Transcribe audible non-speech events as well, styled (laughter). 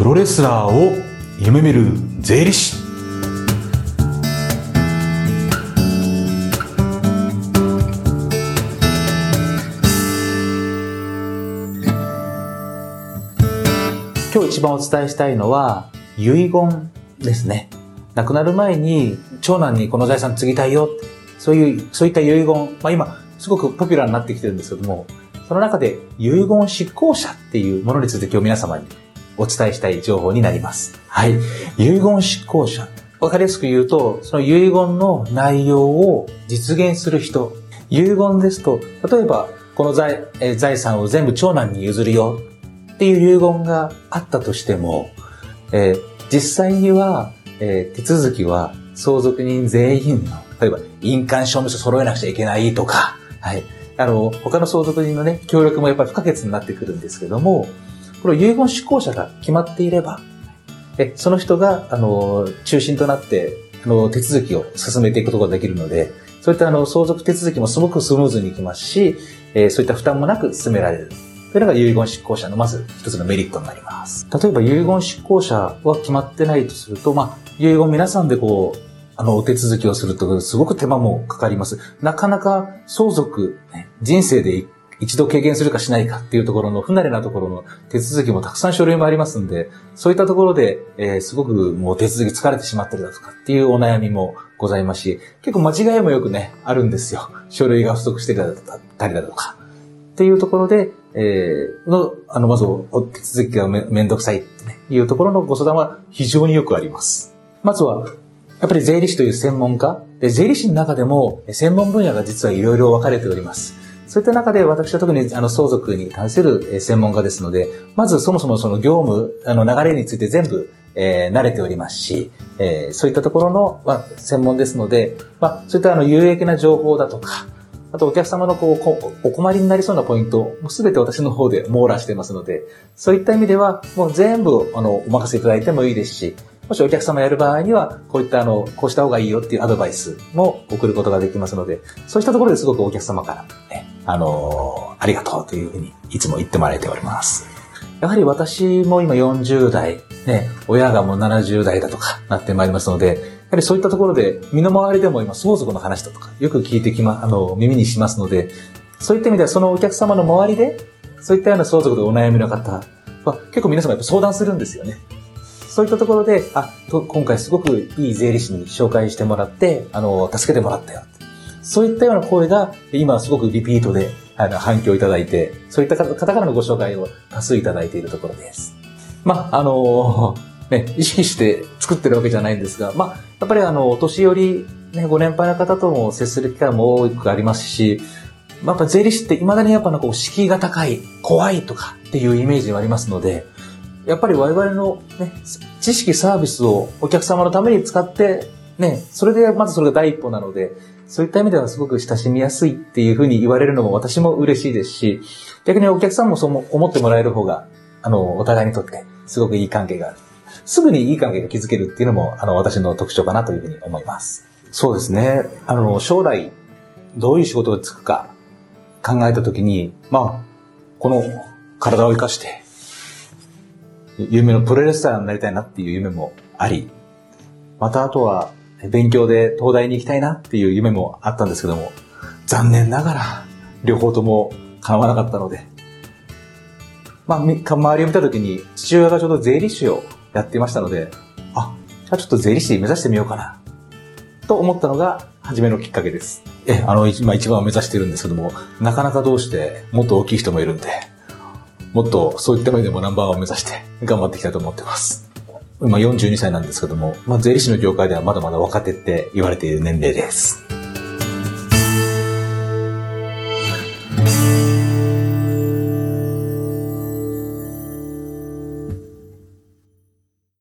プロレスラーを夢見る税理士。今日一番お伝えしたいのは遺言ですね。亡くなる前に長男にこの財産継ぎたいよ。そういうそういった遺言、まあ、今すごくポピュラーになってきてるんですけどもその中で遺言執行者っていうものについて今日皆様にお伝えしたい情報になります。はい。遺言執行者。わかりやすく言うと、その遺言の内容を実現する人。遺言ですと、例えば、この財え財産を全部長男に譲るよっていう遺言があったとしても、え、実際には、え、手続きは相続人全員の、例えば印鑑証明書揃えなくちゃいけないとか、はい。あの、他の相続人のね、協力もやっぱり不可欠になってくるんですけども、この遺言執行者が決まっていれば、えその人が、あの、中心となって、あの、手続きを進めていくことができるので、そういったあの、相続手続きもすごくスムーズにいきますし、えー、そういった負担もなく進められる。というのが遺言執行者のまず一つのメリットになります。例えば遺言執行者は決まってないとすると、まあ、遺言皆さんでこう、あの、お手続きをすると、すごく手間もかかります。なかなか相続、人生で一度経験するかしないかっていうところの不慣れなところの手続きもたくさん書類もありますんで、そういったところで、えー、すごくもう手続き疲れてしまってるだとかっていうお悩みもございますし、結構間違いもよくね、あるんですよ。書類が不足してたりだとか。っていうところで、えー、の、あの、まず、手続きがめめんどくさいってね、いうところのご相談は非常によくあります。まずは、やっぱり税理士という専門家、で税理士の中でも専門分野が実はいろいろ分かれております。そういった中で私は特にあの相続に関する専門家ですので、まずそもそもその業務、あの流れについて全部、えー、慣れておりますし、えー、そういったところの、まあ、専門ですので、まあ、そういったあの有益な情報だとか、あとお客様のこうお困りになりそうなポイント、すべて私の方で (laughs) 網羅していますので、そういった意味では、もう全部あのお任せいただいてもいいですし、もしお客様やる場合には、こういったあの、こうした方がいいよっていうアドバイスも送ることができますので、そうしたところですごくお客様から、ね、あの、ありがとうというふうにいつも言ってもらえております。やはり私も今40代、ね、親がもう70代だとかなってまいりますので、やはりそういったところで、身の回りでも今相続の話だとか、よく聞いてきま、あの、耳にしますので、そういった意味ではそのお客様の周りで、そういったような相続でお悩みの方は、結構皆様やっぱ相談するんですよね。そういったところで、あ、今回すごくいい税理士に紹介してもらって、あの、助けてもらったよ。そういったような声が、今すごくリピートで、あの、反響いただいて、そういった方からのご紹介を多数いただいているところです。まあ、あのね、意識して作ってるわけじゃないんですが、まあ、やっぱりあの、お年寄り、ね、ご年配の方とも接する機会も多くありますし、まあ、やっぱ税理士って未だにやっぱなんか敷居が高い、怖いとかっていうイメージがありますので、やっぱり我々のね、知識サービスをお客様のために使って、ね、それでまずそれが第一歩なので、そういった意味ではすごく親しみやすいっていうふうに言われるのも私も嬉しいですし、逆にお客さんもそう思ってもらえる方が、あの、お互いにとってすごくいい関係がある。すぐにいい関係が築けるっていうのも、あの、私の特徴かなというふうに思います。そうですね。あの、将来、どういう仕事がつくか考えたときに、まあ、この体を生かして、夢のプロレスラーになりたいなっていう夢もあり、またあとは勉強で東大に行きたいなっていう夢もあったんですけども、残念ながら両方とも叶わなかったので、まあ、周りを見たときに父親がちょうど税理士をやっていましたので、あ、じゃあちょっと税理士目指してみようかな、と思ったのが初めのきっかけです。え、あの、今一番を目指してるんですけども、なかなかどうしてもっと大きい人もいるんで、もっとそういった面でもナンバーワンを目指して頑張っていきたいと思ってます。今42歳なんですけども、まあ、税理士の業界ではまだまだ若手って言われている年齢です。